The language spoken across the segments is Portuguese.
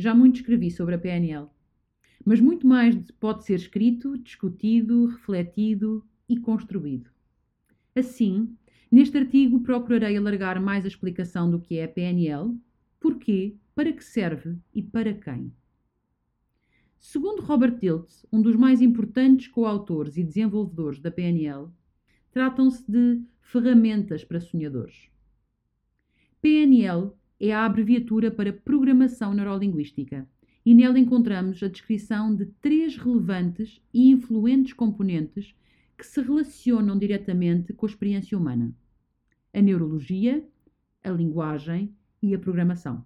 Já muito escrevi sobre a PNL, mas muito mais pode ser escrito, discutido, refletido e construído. Assim, neste artigo procurarei alargar mais a explicação do que é a PNL, porquê, para que serve e para quem. Segundo Robert Tilts, um dos mais importantes coautores e desenvolvedores da PNL, tratam-se de ferramentas para sonhadores. PNL é a abreviatura para Programação Neurolinguística e nela encontramos a descrição de três relevantes e influentes componentes que se relacionam diretamente com a experiência humana: a neurologia, a linguagem e a programação.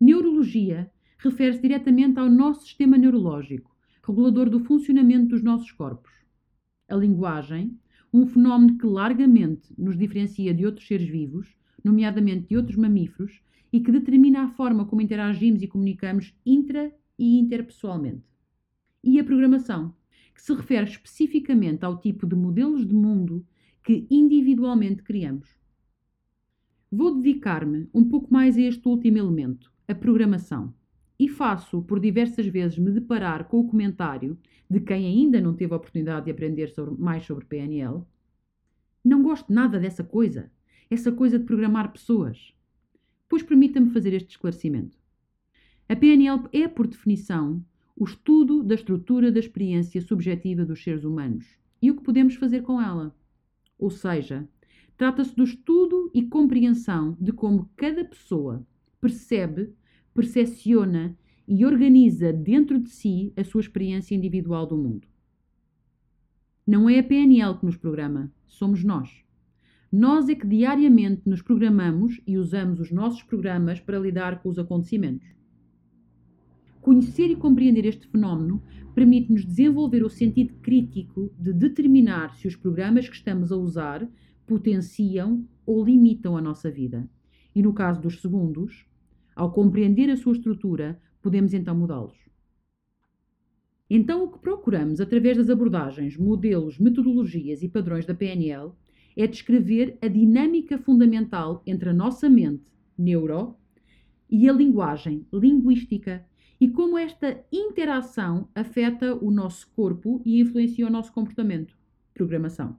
Neurologia refere-se diretamente ao nosso sistema neurológico, regulador do funcionamento dos nossos corpos. A linguagem, um fenómeno que largamente nos diferencia de outros seres vivos, nomeadamente de outros mamíferos, e que determina a forma como interagimos e comunicamos intra e interpessoalmente. E a programação, que se refere especificamente ao tipo de modelos de mundo que individualmente criamos. Vou dedicar-me um pouco mais a este último elemento, a programação e faço por diversas vezes me deparar com o comentário de quem ainda não teve a oportunidade de aprender sobre, mais sobre PNL. Não gosto nada dessa coisa, essa coisa de programar pessoas. Pois permita-me fazer este esclarecimento. A PNL é, por definição, o estudo da estrutura da experiência subjetiva dos seres humanos e o que podemos fazer com ela. Ou seja, trata-se do estudo e compreensão de como cada pessoa percebe percepciona e organiza dentro de si a sua experiência individual do mundo. Não é a PNL que nos programa, somos nós. Nós é que diariamente nos programamos e usamos os nossos programas para lidar com os acontecimentos. Conhecer e compreender este fenómeno permite-nos desenvolver o sentido crítico de determinar se os programas que estamos a usar potenciam ou limitam a nossa vida. E no caso dos segundos, ao compreender a sua estrutura, podemos então mudá-los. Então, o que procuramos através das abordagens, modelos, metodologias e padrões da PNL é descrever a dinâmica fundamental entre a nossa mente, neuro, e a linguagem, linguística, e como esta interação afeta o nosso corpo e influencia o nosso comportamento, programação.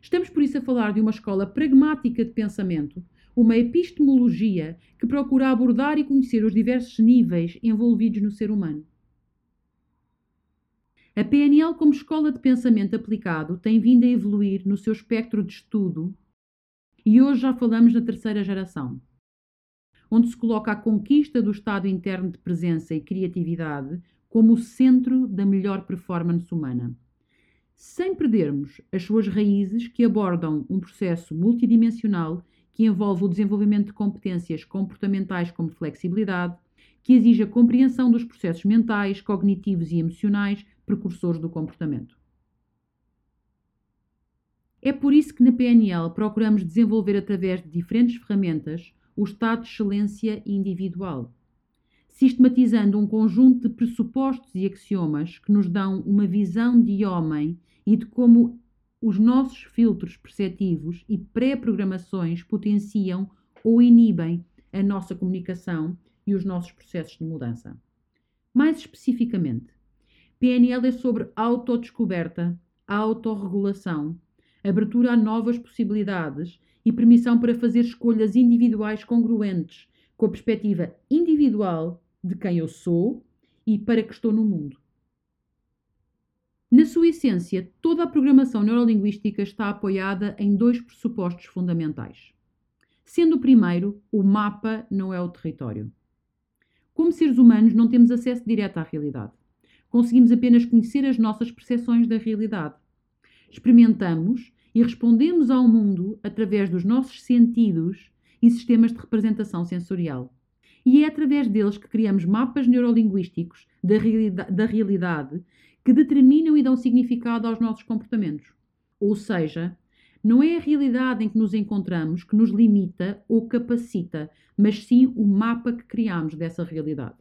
Estamos por isso a falar de uma escola pragmática de pensamento uma epistemologia que procura abordar e conhecer os diversos níveis envolvidos no ser humano. A PNL, como escola de pensamento aplicado, tem vindo a evoluir no seu espectro de estudo e hoje já falamos na terceira geração, onde se coloca a conquista do estado interno de presença e criatividade como o centro da melhor performance humana, sem perdermos as suas raízes que abordam um processo multidimensional que envolve o desenvolvimento de competências comportamentais como flexibilidade, que exige a compreensão dos processos mentais, cognitivos e emocionais precursores do comportamento. É por isso que na PNL procuramos desenvolver através de diferentes ferramentas o estado de excelência individual, sistematizando um conjunto de pressupostos e axiomas que nos dão uma visão de homem e de como os nossos filtros perceptivos e pré-programações potenciam ou inibem a nossa comunicação e os nossos processos de mudança. Mais especificamente, PNL é sobre autodescoberta, autorregulação, abertura a novas possibilidades e permissão para fazer escolhas individuais congruentes com a perspectiva individual de quem eu sou e para que estou no mundo. Na sua essência, toda a programação neurolinguística está apoiada em dois pressupostos fundamentais. Sendo o primeiro, o mapa não é o território. Como seres humanos, não temos acesso direto à realidade. Conseguimos apenas conhecer as nossas percepções da realidade. Experimentamos e respondemos ao mundo através dos nossos sentidos e sistemas de representação sensorial. E é através deles que criamos mapas neurolinguísticos da, realidade, da realidade que determinam e dão significado aos nossos comportamentos. Ou seja, não é a realidade em que nos encontramos que nos limita ou capacita, mas sim o mapa que criamos dessa realidade.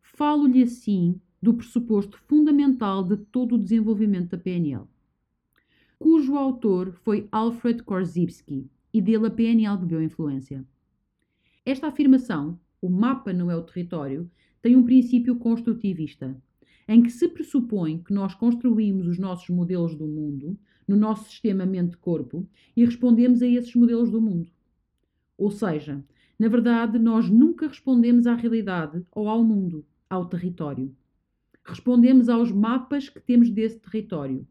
Falo-lhe assim do pressuposto fundamental de todo o desenvolvimento da PNL, cujo autor foi Alfred Korzybski e dele a PNL bebeu influência. Esta afirmação o mapa não é o território, tem um princípio construtivista, em que se pressupõe que nós construímos os nossos modelos do mundo, no nosso sistema mente-corpo, e respondemos a esses modelos do mundo. Ou seja, na verdade, nós nunca respondemos à realidade ou ao mundo, ao território. Respondemos aos mapas que temos desse território.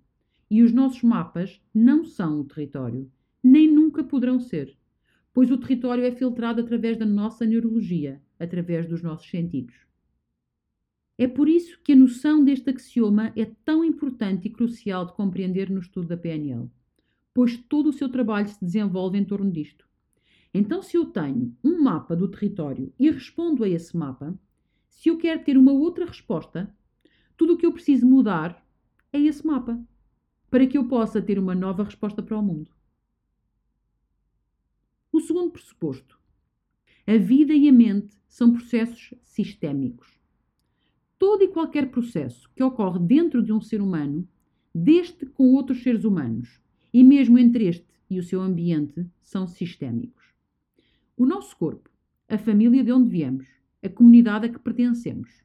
E os nossos mapas não são o território, nem nunca poderão ser, pois o território é filtrado através da nossa neurologia, através dos nossos sentidos. É por isso que a noção deste axioma é tão importante e crucial de compreender no estudo da PNL, pois todo o seu trabalho se desenvolve em torno disto. Então, se eu tenho um mapa do território e respondo a esse mapa, se eu quero ter uma outra resposta, tudo o que eu preciso mudar é esse mapa, para que eu possa ter uma nova resposta para o mundo. O segundo pressuposto. A vida e a mente são processos sistémicos todo e qualquer processo que ocorre dentro de um ser humano, deste com outros seres humanos, e mesmo entre este e o seu ambiente, são sistémicos. O nosso corpo, a família de onde viemos, a comunidade a que pertencemos,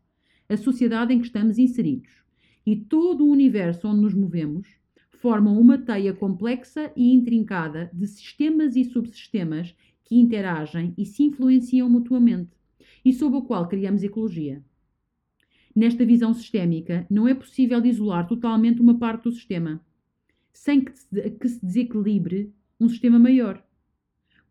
a sociedade em que estamos inseridos e todo o universo onde nos movemos formam uma teia complexa e intrincada de sistemas e subsistemas que interagem e se influenciam mutuamente e sob o qual criamos ecologia. Nesta visão sistémica, não é possível isolar totalmente uma parte do sistema, sem que se desequilibre um sistema maior,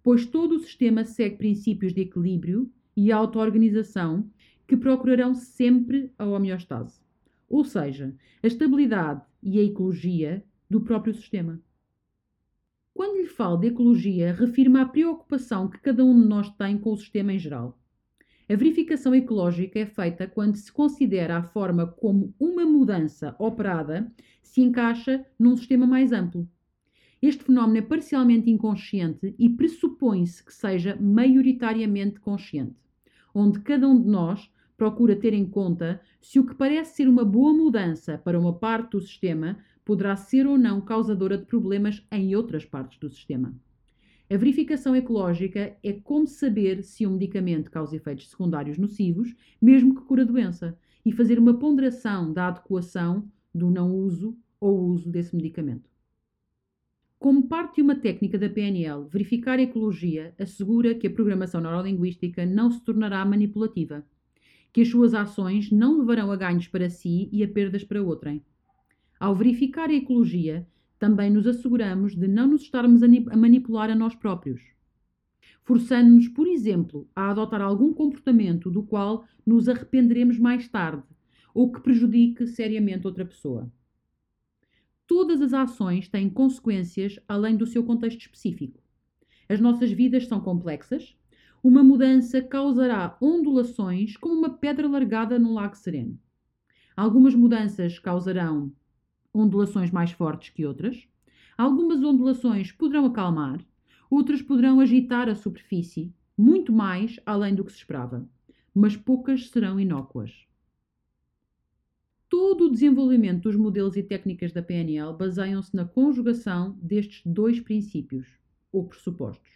pois todo o sistema segue princípios de equilíbrio e auto-organização que procurarão sempre a homeostase, ou seja, a estabilidade e a ecologia do próprio sistema. Quando lhe falo de ecologia, refiro-me à preocupação que cada um de nós tem com o sistema em geral a verificação ecológica é feita quando se considera a forma como uma mudança operada se encaixa num sistema mais amplo. Este fenómeno é parcialmente inconsciente e pressupõe-se que seja maioritariamente consciente, onde cada um de nós procura ter em conta se o que parece ser uma boa mudança para uma parte do sistema poderá ser ou não causadora de problemas em outras partes do sistema. A verificação ecológica é como saber se um medicamento causa efeitos secundários nocivos, mesmo que cura a doença, e fazer uma ponderação da adequação do não uso ou uso desse medicamento. Como parte de uma técnica da PNL, verificar a ecologia assegura que a programação neurolinguística não se tornará manipulativa, que as suas ações não levarão a ganhos para si e a perdas para outrem. Ao verificar a ecologia, também nos asseguramos de não nos estarmos a manipular a nós próprios, forçando-nos, por exemplo, a adotar algum comportamento do qual nos arrependeremos mais tarde ou que prejudique seriamente outra pessoa. Todas as ações têm consequências além do seu contexto específico. As nossas vidas são complexas. Uma mudança causará ondulações como uma pedra largada num lago sereno. Algumas mudanças causarão ondulações mais fortes que outras. Algumas ondulações poderão acalmar, outras poderão agitar a superfície, muito mais além do que se esperava, mas poucas serão inócuas. Todo o desenvolvimento dos modelos e técnicas da PNL baseiam-se na conjugação destes dois princípios, ou pressupostos.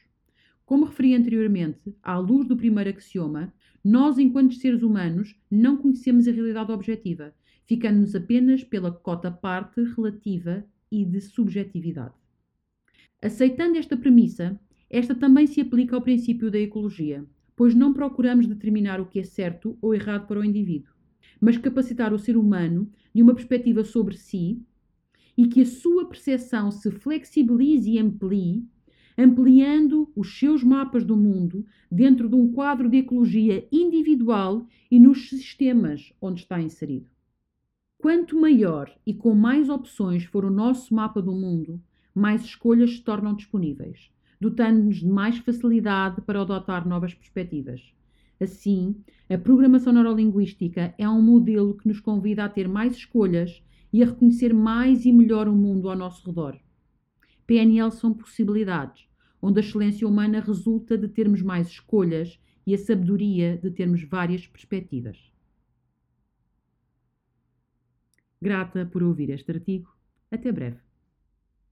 Como referi anteriormente, à luz do primeiro axioma, nós, enquanto seres humanos, não conhecemos a realidade objetiva ficando-nos apenas pela cota parte relativa e de subjetividade. Aceitando esta premissa, esta também se aplica ao princípio da ecologia, pois não procuramos determinar o que é certo ou errado para o indivíduo, mas capacitar o ser humano de uma perspectiva sobre si e que a sua percepção se flexibilize e amplie, ampliando os seus mapas do mundo dentro de um quadro de ecologia individual e nos sistemas onde está inserido. Quanto maior e com mais opções for o nosso mapa do mundo, mais escolhas se tornam disponíveis, dotando-nos de mais facilidade para adotar novas perspectivas. Assim, a programação neurolinguística é um modelo que nos convida a ter mais escolhas e a reconhecer mais e melhor o mundo ao nosso redor. PNL são possibilidades, onde a excelência humana resulta de termos mais escolhas e a sabedoria de termos várias perspectivas. Grata por ouvir este artigo. Até breve.